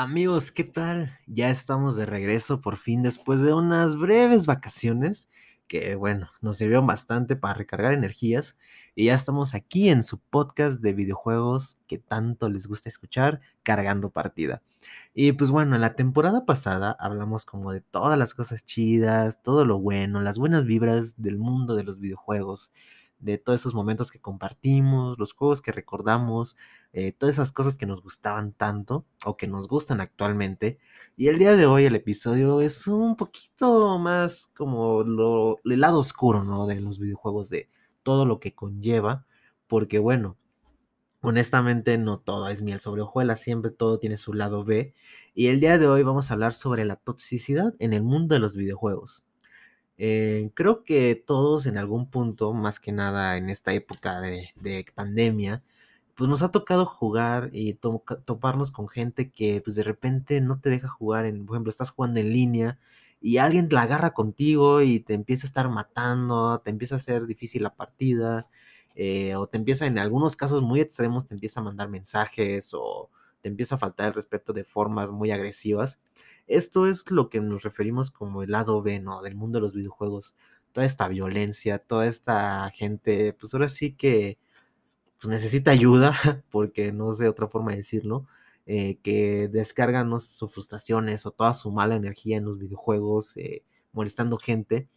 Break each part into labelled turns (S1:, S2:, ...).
S1: Amigos, ¿qué tal? Ya estamos de regreso por fin después de unas breves vacaciones que, bueno, nos sirvieron bastante para recargar energías y ya estamos aquí en su podcast de videojuegos que tanto les gusta escuchar, cargando partida. Y pues bueno, en la temporada pasada hablamos como de todas las cosas chidas, todo lo bueno, las buenas vibras del mundo de los videojuegos de todos esos momentos que compartimos, los juegos que recordamos, eh, todas esas cosas que nos gustaban tanto o que nos gustan actualmente. Y el día de hoy el episodio es un poquito más como lo, el lado oscuro, ¿no? De los videojuegos, de todo lo que conlleva, porque bueno, honestamente no todo es miel sobre hojuelas, siempre todo tiene su lado B. Y el día de hoy vamos a hablar sobre la toxicidad en el mundo de los videojuegos. Eh, creo que todos en algún punto, más que nada en esta época de, pandemia, pues nos ha tocado jugar y toparnos con gente que pues de repente no te deja jugar, en, por ejemplo, estás jugando en línea y alguien la agarra contigo y te empieza a estar matando, te empieza a hacer difícil la partida, eh, o te empieza en algunos casos muy extremos, te empieza a mandar mensajes o te empieza a faltar el respeto de formas muy agresivas. Esto es lo que nos referimos como el lado B, ¿no? Del mundo de los videojuegos. Toda esta violencia, toda esta gente, pues ahora sí que pues, necesita ayuda, porque no sé otra forma de decirlo, eh, que descargan sus frustraciones o toda su mala energía en los videojuegos, eh, molestando gente.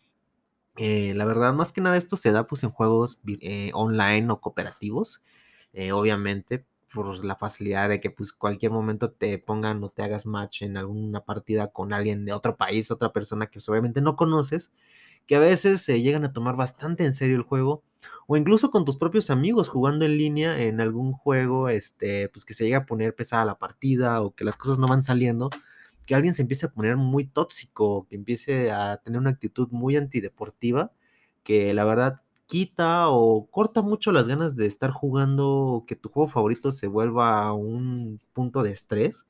S1: Eh, la verdad, más que nada esto se da pues en juegos online o cooperativos, obviamente, por la facilidad de que pues cualquier momento te pongan o te hagas match en alguna partida con alguien de otro país, otra persona que pues, obviamente no conoces, que a veces se llegan a tomar bastante en serio el juego, o incluso con tus propios amigos jugando en línea en algún juego, este, pues que se llega a poner pesada la partida o que las cosas no van saliendo, que alguien se empiece a poner muy tóxico, que empiece a tener una actitud muy antideportiva, que la verdad quita o corta mucho las ganas de estar jugando, que tu juego favorito se vuelva un punto de estrés,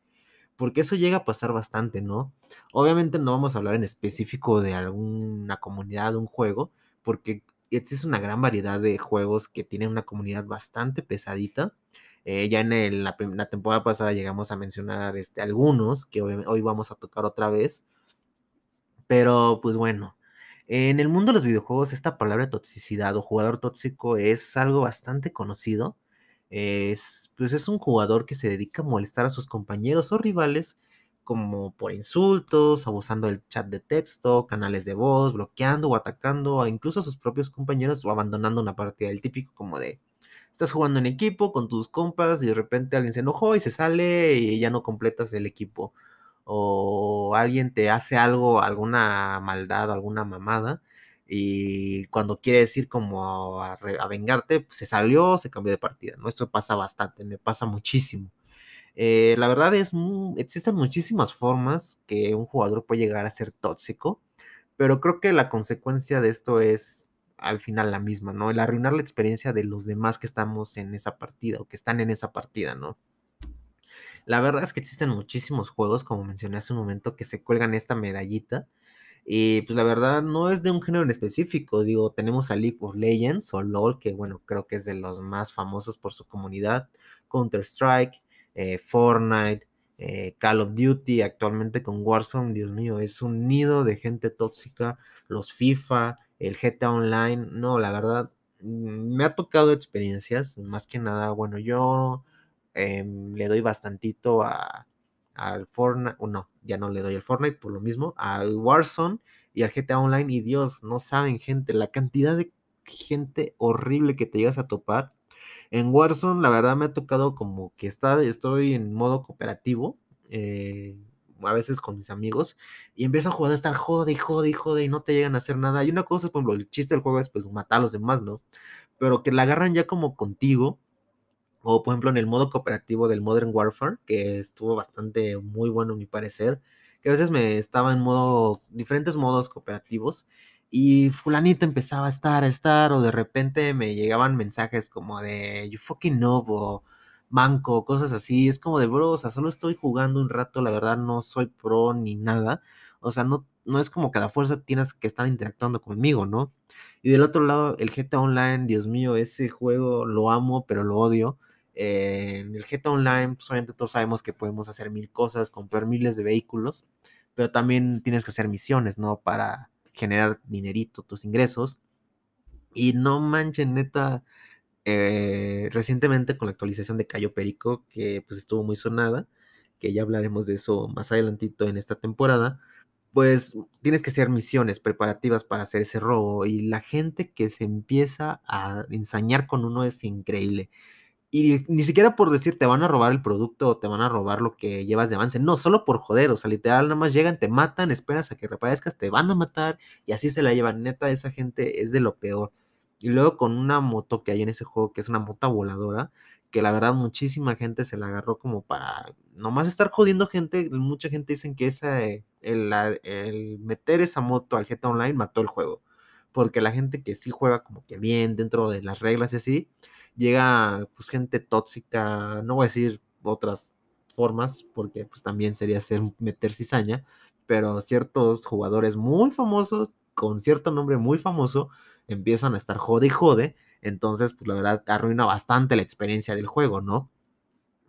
S1: porque eso llega a pasar bastante, ¿no? Obviamente no vamos a hablar en específico de alguna comunidad, un juego, porque existe una gran variedad de juegos que tienen una comunidad bastante pesadita. Eh, ya en la, temporada pasada llegamos a mencionar este, algunos que hoy vamos a tocar otra vez. Pero pues bueno, en el mundo de los videojuegos, esta palabra toxicidad o jugador tóxico es algo bastante conocido. Es, pues es un jugador que se dedica a molestar a sus compañeros o rivales, como por insultos, abusando del chat de texto, canales de voz, bloqueando o atacando a incluso a sus propios compañeros o abandonando una partida. El típico como de, estás jugando en equipo con tus compas y de repente alguien se enojó y se sale y ya no completas el equipo o alguien te hace algo, alguna maldad alguna mamada, y cuando quiere decir como a, vengarte, pues se salió, se cambió de partida, ¿no? Esto pasa bastante, me pasa muchísimo. Eh, la verdad es, existen muchísimas formas que un jugador puede llegar a ser tóxico, pero creo que la consecuencia de esto es al final la misma, ¿no? El arruinar la experiencia de los demás que estamos en esa partida o que están en esa partida, ¿no? La verdad es que existen muchísimos juegos, como mencioné hace un momento, que se cuelgan esta medallita. Y pues la verdad no es de un género en específico. Digo, tenemos a League of Legends o LOL, que bueno, creo que es de los más famosos por su comunidad. Counter-Strike, eh, Fortnite, eh, Call of Duty, actualmente con Warzone, Dios mío, es un nido de gente tóxica. Los FIFA, el GTA Online, no, la verdad, mm, me ha tocado experiencias, más que nada, bueno, yo Em, le doy bastantito a, al Fortnite, no, ya no le doy al Fortnite por lo mismo, al Warzone y al GTA Online. Y Dios, no saben, gente, la cantidad de gente horrible que te llegas a topar. En Warzone, la verdad me ha tocado como que está, estoy en modo cooperativo, eh, a veces con mis amigos, y empiezo a jugar a estar jode y jode y jode y no te llegan a hacer nada. Y una cosa es, por ejemplo, el chiste del juego es pues matar a los demás, ¿no? Pero que la agarran ya como contigo o por ejemplo en el modo cooperativo del Modern Warfare, que estuvo bastante muy bueno a mi parecer, que a veces me estaba en modo, diferentes modos cooperativos, y fulanito empezaba a estar, a estar, o de repente me llegaban mensajes como de you fucking noob, o banco, cosas así, es como de bro, o sea, solo estoy jugando un rato, la verdad no soy pro ni nada, o sea, no, no es como cada fuerza tienes que estar interactuando conmigo, ¿no? Y del otro lado, el GTA Online, Dios mío, ese juego lo amo, pero lo odio Eh, en el GTA Online, pues obviamente todos sabemos que podemos hacer mil cosas, comprar miles de vehículos, pero también tienes que hacer misiones, ¿no? Para generar dinerito, tus ingresos. Y no manchen, neta, eh, recientemente con la actualización de Cayo Perico, que pues estuvo muy sonada, que ya hablaremos de eso más adelantito en esta temporada, pues tienes que hacer misiones preparativas para hacer ese robo y la gente que se empieza a ensañar con uno es increíble. Y ni siquiera por decir te van a robar el producto o te van a robar lo que llevas de avance. No, solo por joder. O sea, literal, nada más llegan, te matan, esperas a que reaparezcas, te van a matar y así se la llevan. Neta, esa gente es de lo peor. Y luego con una moto que hay en ese juego, que es una moto voladora, que la verdad muchísima gente se la agarró como para nomás estar jodiendo gente. Mucha gente dicen que esa, el, el meter esa moto al GTA Online mató el juego. Porque la gente que sí juega como que bien dentro de las reglas y así llega pues gente tóxica, no voy a decir otras formas, porque pues también sería ser meter cizaña, pero ciertos jugadores muy famosos, con cierto nombre muy famoso, empiezan a estar jode y jode, entonces pues la verdad arruina bastante la experiencia del juego, ¿no?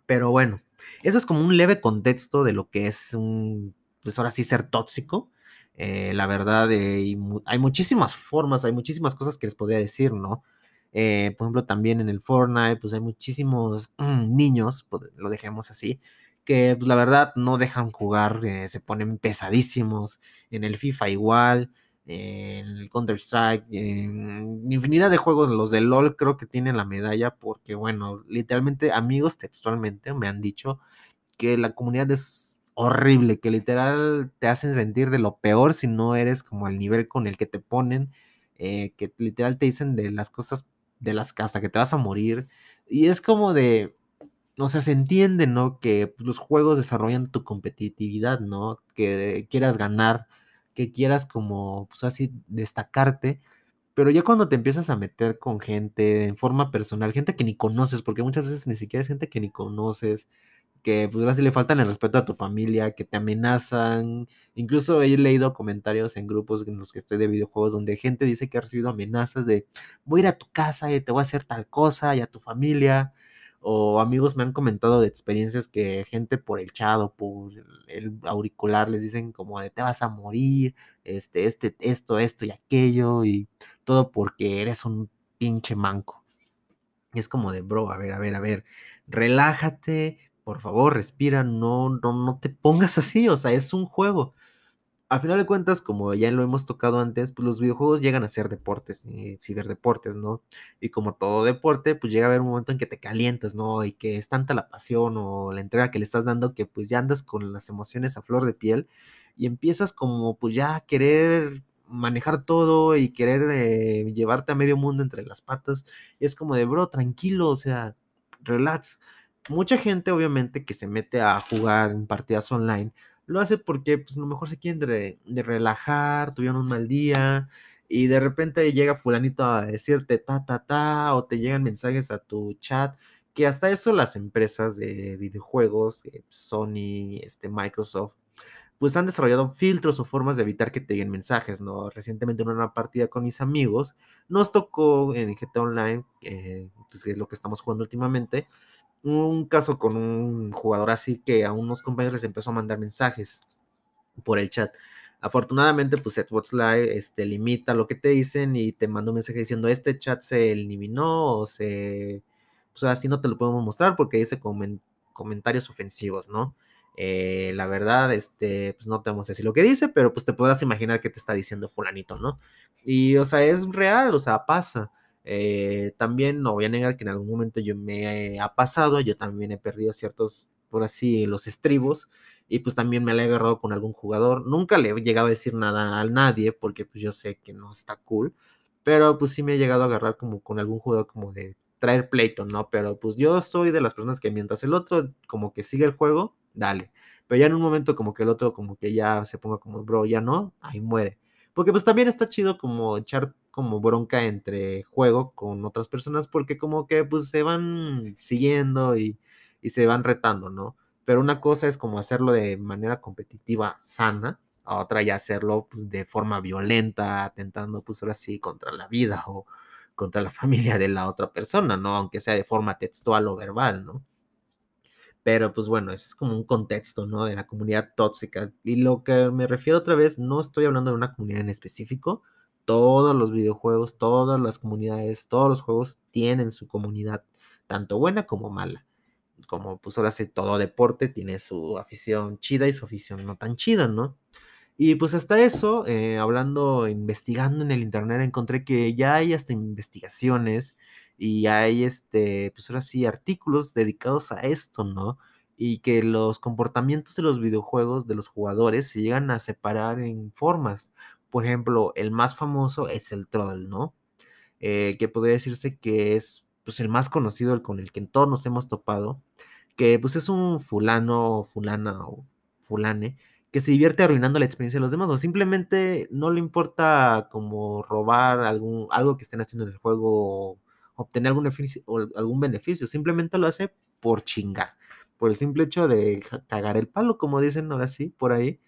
S1: Pero bueno, eso es como un leve contexto de lo que es un, pues ahora sí ser tóxico. Eh, la verdad, eh, hay muchísimas formas, hay muchísimas cosas que les podría decir, ¿no? Eh, por ejemplo, también en el Fortnite, pues hay muchísimos niños, pues, lo dejemos así, que pues, la verdad no dejan jugar, se ponen pesadísimos. En el FIFA igual, en el Counter-Strike, en infinidad de juegos, los de LOL creo que tienen la medalla porque, bueno, literalmente amigos textualmente me han dicho que la comunidad es horrible, que literal te hacen sentir de lo peor si no eres como al nivel con el que te ponen, eh, que literal te dicen de las cosas de las hasta que te vas a morir. Y es como de, o sea, se entiende, ¿no? Que pues, los juegos desarrollan tu competitividad, ¿no? Que quieras ganar, que quieras como, pues así, destacarte. Pero ya cuando te empiezas a meter con gente en forma personal, gente que ni conoces, porque muchas veces ni siquiera es gente que ni conoces, que pues ahora sí le faltan el respeto a tu familia, que te amenazan. Incluso he leído comentarios en grupos en los que estoy de videojuegos donde gente dice que ha recibido amenazas de voy a ir a tu casa y te voy a hacer tal cosa y a tu familia. O amigos me han comentado de experiencias que gente por el chat o por el auricular les dicen como de te vas a morir, este, este, esto, esto y aquello, y todo porque eres un pinche manco. Y es como de, bro, a ver, a ver, a ver, relájate, por favor, respira, no, no, no te pongas así, o sea, es un juego. A final de cuentas, como ya lo hemos tocado antes, pues los videojuegos llegan a ser deportes, y ciberdeportes, ¿no? Y como todo deporte, pues llega a haber un momento en que te calientas, ¿no? Y que es tanta la pasión o la entrega que le estás dando que pues ya andas con las emociones a flor de piel y empiezas como pues ya a querer manejar todo y querer eh, llevarte a medio mundo entre las patas. Es como de, bro, tranquilo, o sea, relax mucha gente obviamente que se mete a jugar en partidas online lo hace porque pues a lo mejor se quieren de, relajar, tuvieron un mal día y de repente llega fulanito a decirte ta ta ta o te llegan mensajes a tu chat que hasta eso las empresas de videojuegos, eh, Sony, este, Microsoft, pues han desarrollado filtros o formas de evitar que te lleguen mensajes, ¿no? Recientemente en una partida con mis amigos, nos tocó en GTA Online, eh, pues, que es lo que estamos jugando últimamente, un caso con un jugador así que a unos compañeros les empezó a mandar mensajes por el chat. Afortunadamente, pues Xbox Live este, limita lo que te dicen y te manda un mensaje diciendo este chat se eliminó o se... Pues así no te lo podemos mostrar porque dice comentarios ofensivos, ¿no? Eh, la verdad, este, pues no te vamos a decir lo que dice, pero pues te podrás imaginar que te está diciendo fulanito, ¿no? Y, o sea, es real, o sea, pasa. Eh, también no voy a negar que en algún momento yo me ha pasado, yo también he perdido ciertos, por así, los estribos y pues también me la he agarrado con algún jugador. Nunca le he llegado a decir nada a nadie porque pues yo sé que no está cool, pero pues sí me he llegado a agarrar como con algún jugador como de traer pleito, ¿no? Pero pues yo soy de las personas que mientras el otro como que sigue el juego, dale. Pero ya en un momento como que el otro como que ya se ponga como, bro, ya no, ahí muere. Porque pues también está chido como echar como bronca entre juego con otras personas porque como que pues se van siguiendo y, se van retando, ¿no? Pero una cosa es como hacerlo de manera competitiva sana, a otra ya hacerlo pues, de forma violenta, atentando pues ahora sí contra la vida o contra la familia de la otra persona, ¿no? Aunque sea de forma textual o verbal, ¿no? Pero pues bueno, eso es como un contexto, ¿no? De la comunidad tóxica. Y lo que me refiero otra vez, no estoy hablando de una comunidad en específico. Todos los videojuegos, todas las comunidades, todos los juegos tienen su comunidad, tanto buena como mala. Como pues ahora sí, todo deporte tiene su afición chida y su afición no tan chida, ¿no? Y pues hasta eso, eh, hablando, investigando en el internet, encontré que ya hay hasta investigaciones y hay, este, pues ahora sí, artículos dedicados a esto, ¿no? Y que los comportamientos de los videojuegos de los jugadores se llegan a separar en formas. Por ejemplo, el más famoso es el troll, ¿no? Eh, que podría decirse que es pues, el más conocido, el con el que todos nos hemos topado, que pues es un fulano, fulana o fulane, que se divierte arruinando la experiencia de los demás o simplemente no le importa como robar algún, algo que estén haciendo en el juego o obtener algún beneficio, algún beneficio, simplemente lo hace por chingar, por el simple hecho de cagar el palo, como dicen ahora sí, por ahí.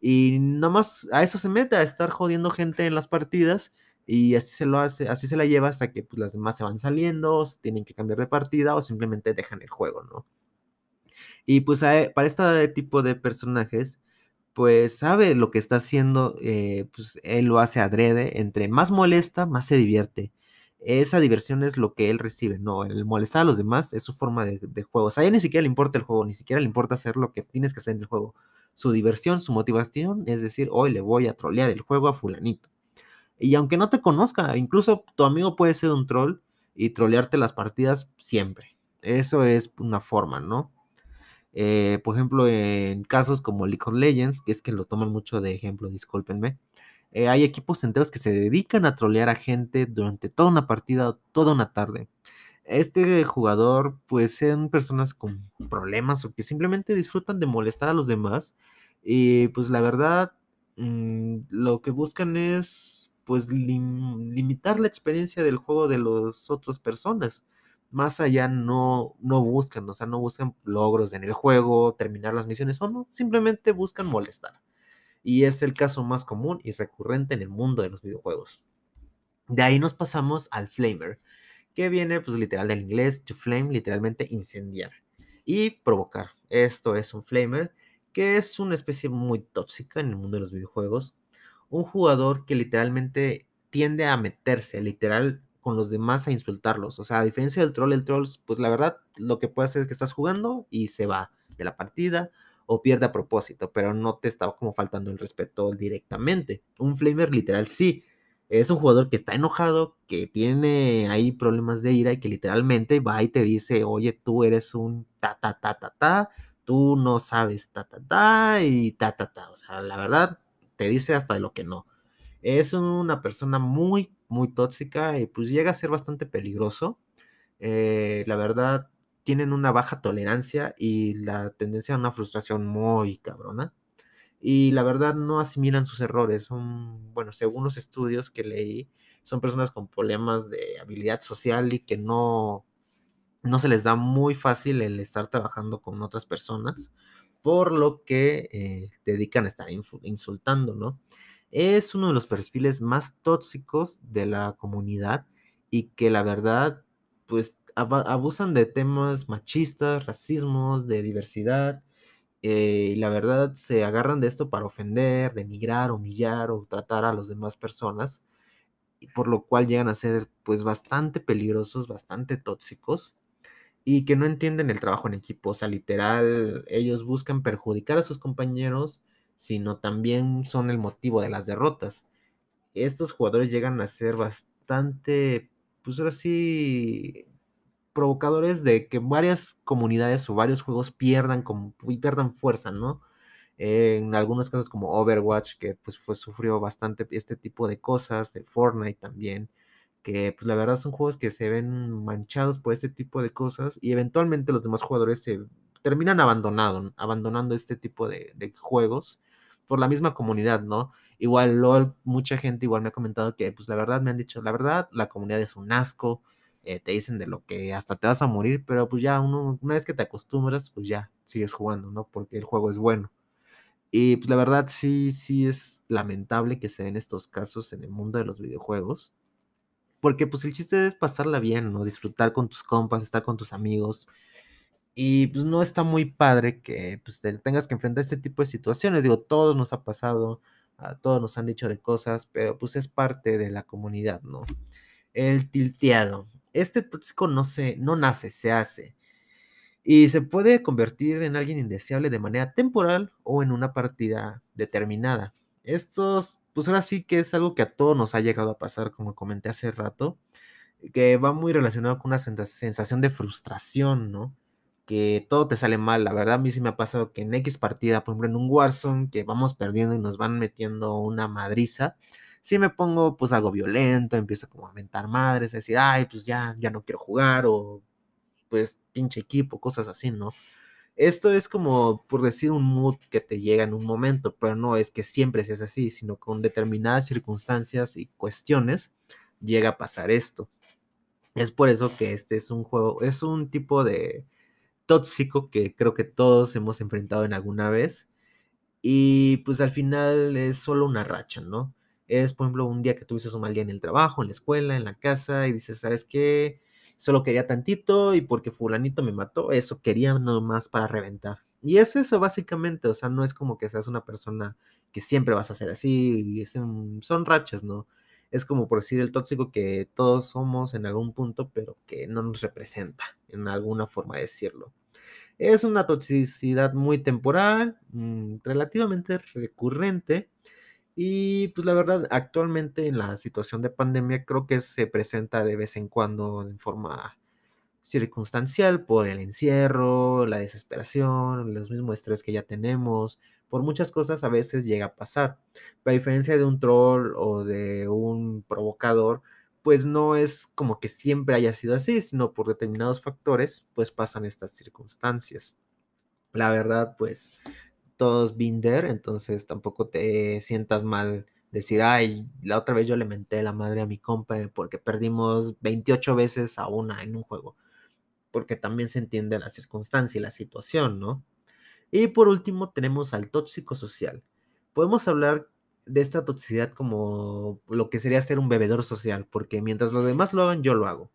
S1: Y nada más a eso se mete, a estar jodiendo gente en las partidas y así se lo hace, así se la lleva hasta que pues, las demás se van saliendo, o se tienen que cambiar de partida o simplemente dejan el juego, ¿no? Y pues para este tipo de personajes, pues sabe lo que está haciendo, eh, pues él lo hace adrede, entre más molesta, más se divierte. Esa diversión es lo que él recibe, no, el molestar a los demás es su forma de, juego. O sea, a él ni siquiera le importa el juego, ni siquiera le importa hacer lo que tienes que hacer en el juego. Su diversión, su motivación es decir, hoy le voy a trolear el juego a fulanito. Y aunque no te conozca, incluso tu amigo puede ser un troll y trolearte las partidas siempre. Eso es una forma, ¿no? Eh, por ejemplo, en casos como League of Legends, que es que lo toman mucho de ejemplo, discúlpenme, eh, hay equipos enteros que se dedican a trolear a gente durante toda una partida toda una tarde. Este jugador, pues, son personas con problemas o que simplemente disfrutan de molestar a los demás. Y pues la verdad, mm, lo que buscan es, pues, limitar la experiencia del juego de las otras personas más allá no, no buscan, o sea, no buscan logros en el juego, terminar las misiones o no, simplemente buscan molestar. Y es el caso más común y recurrente en el mundo de los videojuegos. De ahí nos pasamos al flamer, que viene pues literal del inglés to flame, literalmente incendiar y provocar. Esto es un flamer, que es una especie muy tóxica en el mundo de los videojuegos. Un jugador que literalmente tiende a meterse, literal, con los demás a insultarlos. O sea, a diferencia del troll, el troll, pues la verdad, lo que puede hacer es que estás jugando y se va de la partida o pierde a propósito, pero no te está como faltando el respeto directamente. Un flamer literal sí. Es un jugador que está enojado, que tiene ahí problemas de ira y que literalmente va y te dice, oye, tú eres un ta ta ta ta ta, tú no sabes ta ta ta y ta ta ta. O sea, la verdad, te dice hasta lo que no. Es una persona muy, muy tóxica y pues llega a ser bastante peligroso. Eh, la verdad, tienen una baja tolerancia y la tendencia a una frustración muy cabrona. Y la verdad no asimilan sus errores. Son, bueno, según los estudios que leí, son personas con problemas de habilidad social y que no, no se les da muy fácil el estar trabajando con otras personas, por lo que eh, dedican a estar insultando, ¿no? es uno de los perfiles más tóxicos de la comunidad y que la verdad, pues abusan de temas machistas, racismos, de diversidad. Eh, y la verdad se agarran de esto para ofender, denigrar, humillar o tratar a las demás personas, y por lo cual llegan a ser pues bastante peligrosos, bastante tóxicos y que no entienden el trabajo en equipo. O sea, literal, ellos buscan perjudicar a sus compañeros sino también son el motivo de las derrotas. Estos jugadores llegan a ser bastante, pues ahora sí, provocadores de que varias comunidades o varios juegos pierdan, como, y pierdan fuerza, ¿no? en algunos casos como Overwatch, que pues fue, sufrió bastante este tipo de cosas, de Fortnite también, que pues la verdad son juegos que se ven manchados por este tipo de cosas y eventualmente los demás jugadores se terminan abandonando, abandonando este tipo de, de juegos por la misma comunidad, ¿no? Igual LOL, mucha gente igual me ha comentado que, pues la verdad me han dicho, la verdad, la comunidad es un asco, eh, te dicen de lo que hasta te vas a morir, pero pues ya uno, una vez que te acostumbras, pues ya sigues jugando, ¿no? Porque el juego es bueno. Y pues la verdad sí, sí es lamentable que se den estos casos en el mundo de los videojuegos. Porque pues el chiste es pasarla bien, ¿no? Disfrutar con tus compas, estar con tus amigos. Y pues no está muy padre que pues te tengas que enfrentar este tipo de situaciones. Digo, todos nos ha pasado, a todos nos han dicho de cosas, pero pues es parte de la comunidad, ¿no? El tilteado. Este tóxico no se, no nace, se hace. Y se puede convertir en alguien indeseable de manera temporal o en una partida determinada. Estos, pues ahora sí que es algo que a todos nos ha llegado a pasar, como comenté hace rato, que va muy relacionado con una sensación de frustración, ¿no? Que todo te sale mal. La verdad, a mí sí me ha pasado que en X partida, por ejemplo, en un Warzone, que vamos perdiendo y nos van metiendo una madriza, si me pongo pues algo violento, empiezo como a mentar madres, a decir, ay, pues ya, ya no quiero jugar, o pues pinche equipo, cosas así, ¿no? Esto es como, por decir, un mood que te llega en un momento, pero no es que siempre seas así, sino con determinadas circunstancias y cuestiones llega a pasar esto. Es por eso que este es un juego, es un tipo de tóxico que creo que todos hemos enfrentado en alguna vez. Y pues al final es solo una racha, ¿no? Es, por ejemplo, un día que tuviste un mal día en el trabajo, en la escuela, en la casa, y dices, ¿sabes qué? Solo quería tantito y porque fulanito me mató, eso quería nomás para reventar. Y es eso básicamente, o sea, no es como que seas una persona que siempre vas a ser así, y son rachas, ¿no? Es como por decir el tóxico que todos somos en algún punto, pero que no nos representa, en alguna forma de decirlo. Es una toxicidad muy temporal, mm, relativamente recurrente, y pues la verdad, actualmente en la situación de pandemia creo que se presenta de vez en cuando en forma circunstancial por el encierro, la desesperación, los mismos estrés que ya tenemos, por muchas cosas a veces llega a pasar. a diferencia de un troll o de un provocador, pues no es como que siempre haya sido así, sino por determinados factores, pues pasan estas circunstancias. La verdad, pues todos binder, entonces tampoco te sientas mal decir, ay, la otra vez yo le menté la madre a mi compa porque perdimos 28 veces a una en un juego, porque también se entiende la circunstancia y la situación, ¿no? Y por último tenemos al tóxico social. Podemos hablar de esta toxicidad como lo que sería ser un bebedor social, porque mientras los demás lo hagan, yo lo hago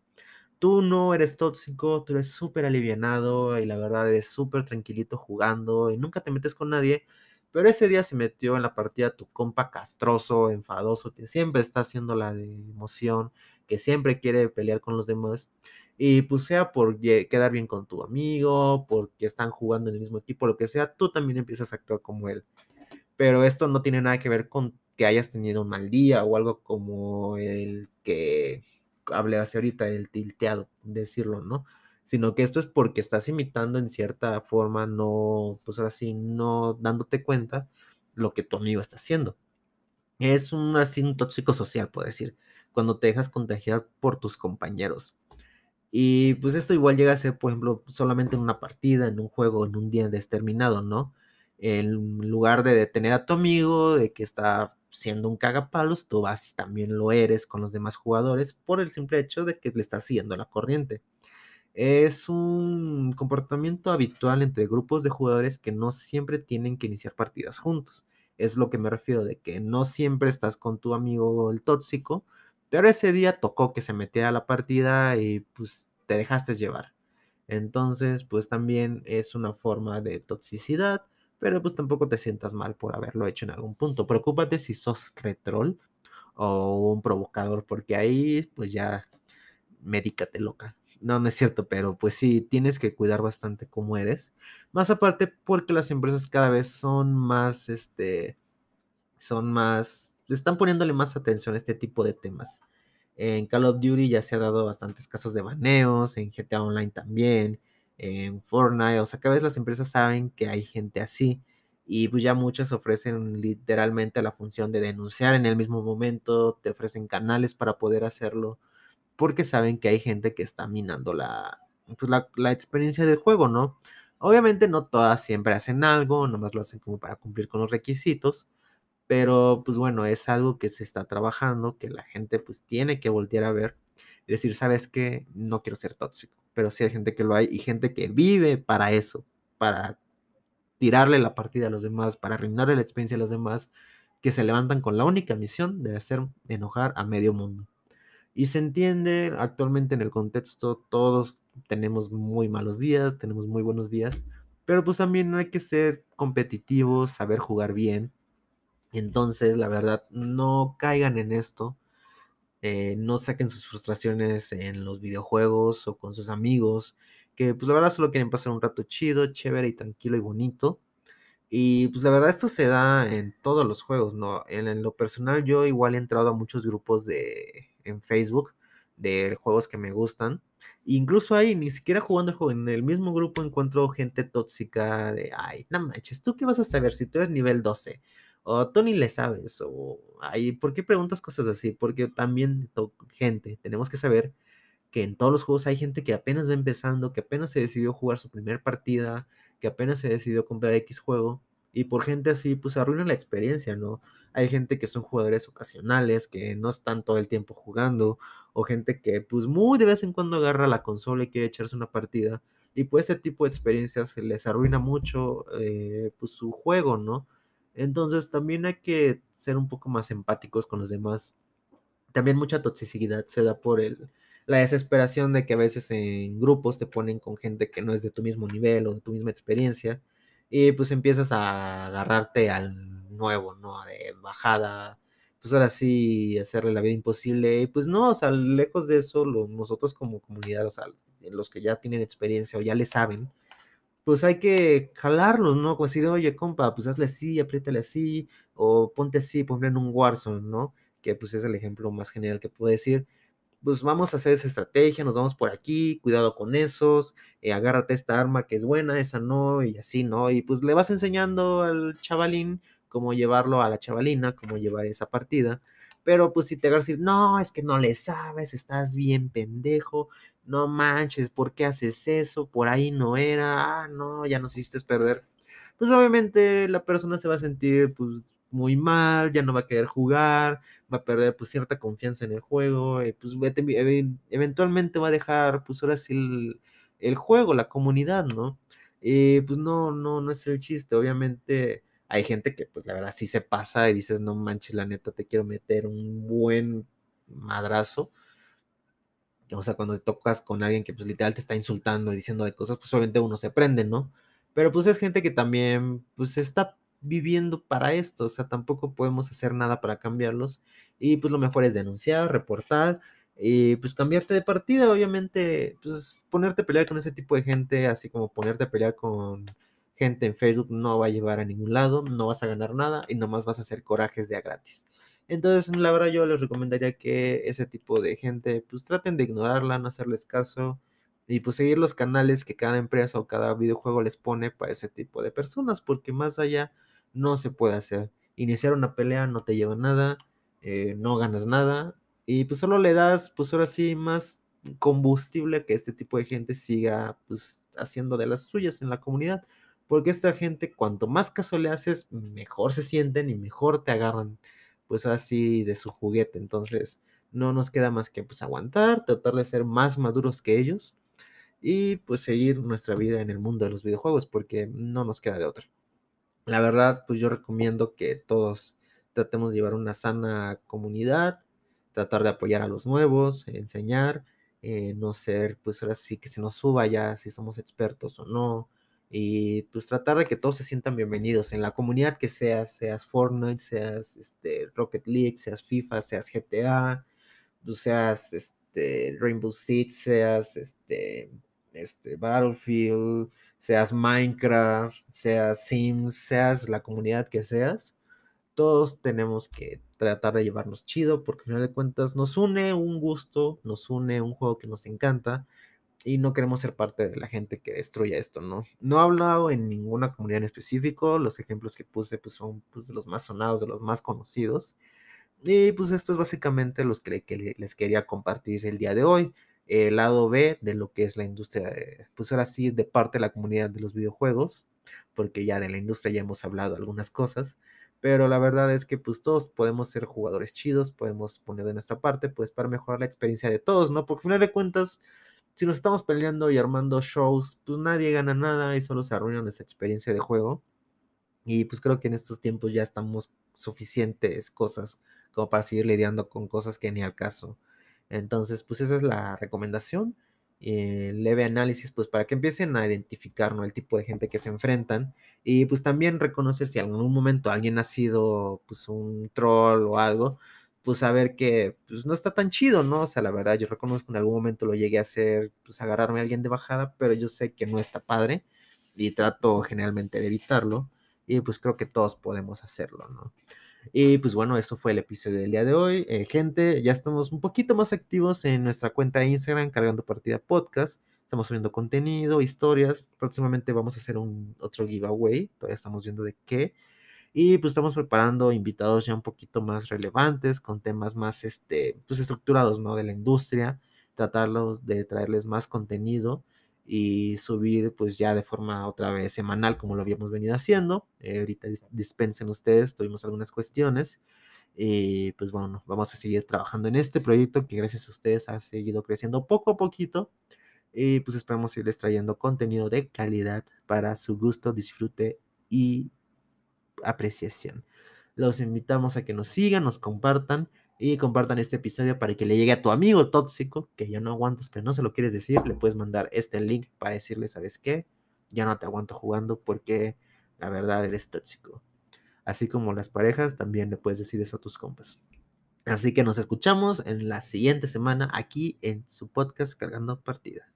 S1: tú no eres tóxico, tú eres súper alivianado y la verdad eres súper tranquilito jugando y nunca te metes con nadie, pero ese día se metió en la partida tu compa castroso, enfadoso, que siempre está haciendo la de emoción, que siempre quiere pelear con los demás. Y pues sea por quedar bien con tu amigo, porque están jugando en el mismo equipo, lo que sea, tú también empiezas a actuar como él. Pero esto no tiene nada que ver con que hayas tenido un mal día o algo como el que hablé hace ahorita, el tilteado, decirlo, ¿no? Sino que esto es porque estás imitando en cierta forma, no, pues así, no dándote cuenta lo que tu amigo está haciendo. Es un así un social, puedo decir, cuando te dejas contagiar por tus compañeros. Y pues esto igual llega a ser, por ejemplo, solamente en una partida, en un juego, en un día determinado, ¿no? En lugar de detener a tu amigo, de que está siendo un cagapalos, tú vas y también lo eres con los demás jugadores por el simple hecho de que le estás siguiendo la corriente. Es un comportamiento habitual entre grupos de jugadores que no siempre tienen que iniciar partidas juntos. Es lo que me refiero de que no siempre estás con tu amigo el tóxico, pero ese día tocó que se metiera a la partida y pues te dejaste llevar. Entonces, pues también es una forma de toxicidad pero pues tampoco te sientas mal por haberlo hecho en algún punto. Preocúpate si sos retrol o un provocador, porque ahí pues ya médicate loca. No, no es cierto, pero pues sí, tienes que cuidar bastante cómo eres. Más aparte porque las empresas cada vez son más, este, son más, están poniéndole más atención a este tipo de temas. En Call of Duty ya se ha dado bastantes casos de baneos, en GTA Online también, en Fortnite, o sea, cada vez las empresas saben que hay gente así y pues ya muchas ofrecen literalmente la función de denunciar en el mismo momento, te ofrecen canales para poder hacerlo, porque saben que hay gente que está minando la, pues la, la experiencia del juego, ¿no? Obviamente no todas siempre hacen algo, nomás lo hacen como para cumplir con los requisitos, pero pues bueno, es algo que se está trabajando, que la gente pues tiene que voltear a ver y decir, ¿sabes qué? No quiero ser tóxico pero sí hay gente que lo hay y gente que vive para eso, para tirarle la partida a los demás, para arruinarle la experiencia a los demás, que se levantan con la única misión de hacer enojar a medio mundo. Y se entiende, actualmente en el contexto todos tenemos muy malos días, tenemos muy buenos días, pero pues también hay que ser competitivos, saber jugar bien. Entonces, la verdad, no caigan en esto. Eh, no saquen sus frustraciones en los videojuegos o con sus amigos, que pues la verdad solo quieren pasar un rato chido, chévere y tranquilo y bonito. Y pues la verdad esto se da en todos los juegos, ¿no? En, lo personal yo igual he entrado a muchos grupos de en Facebook de juegos que me gustan. Incluso ahí, ni siquiera jugando el juego, en el mismo grupo encuentro gente tóxica de, ay, no manches, ¿tú qué vas a saber si tú eres nivel 12? O tú ni le sabes, o, ay, ¿por qué preguntas cosas así? Porque también, gente, tenemos que saber que en todos los juegos hay gente que apenas va empezando, que apenas se decidió jugar su primer partida, que apenas se decidió comprar X juego, y por gente así, pues arruina la experiencia, ¿no? Hay gente que son jugadores ocasionales, que no están todo el tiempo jugando, o gente que pues muy de vez en cuando agarra la consola y quiere echarse una partida, y pues ese tipo de experiencias les arruina mucho eh, pues su juego, ¿no? Entonces también hay que ser un poco más empáticos con los demás. También mucha toxicidad se da por el, la desesperación de que a veces en grupos te ponen con gente que no es de tu mismo nivel o de tu misma experiencia y pues empiezas a agarrarte al nuevo, ¿no? De bajada, pues ahora sí hacerle la vida imposible. Y pues no, o sea, lejos de eso, nosotros como comunidad, o sea, los que ya tienen experiencia o ya le saben, pues hay que jalarlos, ¿no? Como decir, oye, compa, pues hazle así, apriétale así, o ponte así, ponle en un Warzone, ¿no? Que pues es el ejemplo más general que puedo decir pues vamos a hacer esa estrategia, nos vamos por aquí, cuidado con esos, eh, agárrate esta arma que es buena, esa no, y así, ¿no? Y pues le vas enseñando al chavalín cómo llevarlo a la chavalina, cómo llevar esa partida. Pero pues si te vas a decir, no, es que no le sabes, estás bien pendejo, no manches, ¿por qué haces eso? Por ahí no era, ah, no, ya nos hiciste perder. Pues obviamente la persona se va a sentir pues muy mal, ya no va a querer jugar, va a perder pues cierta confianza en el juego, y, pues eventualmente va a dejar pues ahora sí el, juego, la comunidad, ¿no? Y pues no, no, no es el chiste, obviamente hay gente que pues la verdad sí se pasa y dices, no manches, la neta te quiero meter un buen madrazo. O sea, cuando te tocas con alguien que pues literal te está insultando y diciendo de cosas, pues obviamente uno se prende, ¿no? Pero pues es gente que también pues está viviendo para esto, o sea, tampoco podemos hacer nada para cambiarlos y pues lo mejor es denunciar, reportar y pues cambiarte de partida, obviamente, pues ponerte a pelear con ese tipo de gente, así como ponerte a pelear con gente en Facebook no va a llevar a ningún lado, no vas a ganar nada y nomás vas a hacer corajes de a gratis. Entonces, la verdad yo les recomendaría que ese tipo de gente pues traten de ignorarla, no hacerles caso y pues seguir los canales que cada empresa o cada videojuego les pone para ese tipo de personas, porque más allá no se puede hacer. Iniciar una pelea no te lleva nada, eh, no ganas nada y pues solo le das pues ahora sí más combustible a que este tipo de gente siga pues haciendo de las suyas en la comunidad. Porque esta gente, cuanto más caso le haces, mejor se sienten y mejor te agarran, pues así de su juguete. Entonces, no nos queda más que pues aguantar, tratar de ser más maduros que ellos y pues seguir nuestra vida en el mundo de los videojuegos, porque no nos queda de otra. La verdad, pues yo recomiendo que todos tratemos de llevar una sana comunidad, tratar de apoyar a los nuevos, enseñar, eh, no ser, pues ahora sí que se nos suba ya si somos expertos o no, y pues tratar de que todos se sientan bienvenidos en la comunidad que seas, seas Fortnite, seas este, Rocket League, seas FIFA, seas GTA, pues seas este, Rainbow Six, seas este, este, Battlefield, seas Minecraft, seas Sims, seas la comunidad que seas, todos tenemos que tratar de llevarnos chido, porque al final de cuentas nos une un gusto, nos une un juego que nos encanta y no queremos ser parte de la gente que destruya esto, ¿no? No he hablado en ninguna comunidad en específico, los ejemplos que puse pues, son pues, de los más sonados, de los más conocidos. Y pues esto es básicamente los que les quería compartir el día de hoy el lado B de lo que es la industria, pues ahora sí, de parte de la comunidad de los videojuegos, porque ya de la industria ya hemos hablado algunas cosas, pero la verdad es que pues todos podemos ser jugadores chidos, podemos poner de nuestra parte, pues para mejorar la experiencia de todos, ¿no? Porque al final de cuentas, si nos estamos peleando y armando shows, pues nadie gana nada y solo se arruina nuestra experiencia de juego. Y pues creo que en estos tiempos ya estamos suficientes cosas como para seguir lidiando con cosas que ni al caso. Entonces, pues esa es la recomendación. Eh, leve análisis, pues para que empiecen a identificar ¿no? el tipo de gente que se enfrentan y pues también reconocer si en algún momento alguien ha sido pues un troll o algo, pues saber que pues no está tan chido, ¿no? O sea, la verdad, yo reconozco que en algún momento lo llegué a hacer, pues agarrarme a alguien de bajada, pero yo sé que no está padre y trato generalmente de evitarlo y pues creo que todos podemos hacerlo, ¿no? Y pues bueno, eso fue el episodio del día de hoy. Eh, gente, ya estamos un poquito más activos en nuestra cuenta de Instagram, cargando partida podcast. Estamos subiendo contenido, historias. Próximamente vamos a hacer un otro giveaway. Todavía estamos viendo de qué. Y pues estamos preparando invitados ya un poquito más relevantes, con temas más este, pues estructurados, ¿no? De la industria. Tratarlos de traerles más contenido y subir pues ya de forma otra vez semanal como lo habíamos venido haciendo. Eh, ahorita dispensen ustedes, tuvimos algunas cuestiones y pues bueno, vamos a seguir trabajando en este proyecto que gracias a ustedes ha seguido creciendo poco a poquito y pues esperamos irles trayendo contenido de calidad para su gusto, disfrute y apreciación. Los invitamos a que nos sigan, nos compartan y compartan este episodio para que le llegue a tu amigo tóxico que ya no aguantas, pero no se lo quieres decir. Le puedes mandar este link para decirle, ¿sabes qué? Ya no te aguanto jugando porque la verdad eres tóxico. Así como las parejas, también le puedes decir eso a tus compas. Así que nos escuchamos en la siguiente semana aquí en su podcast Cargando Partida.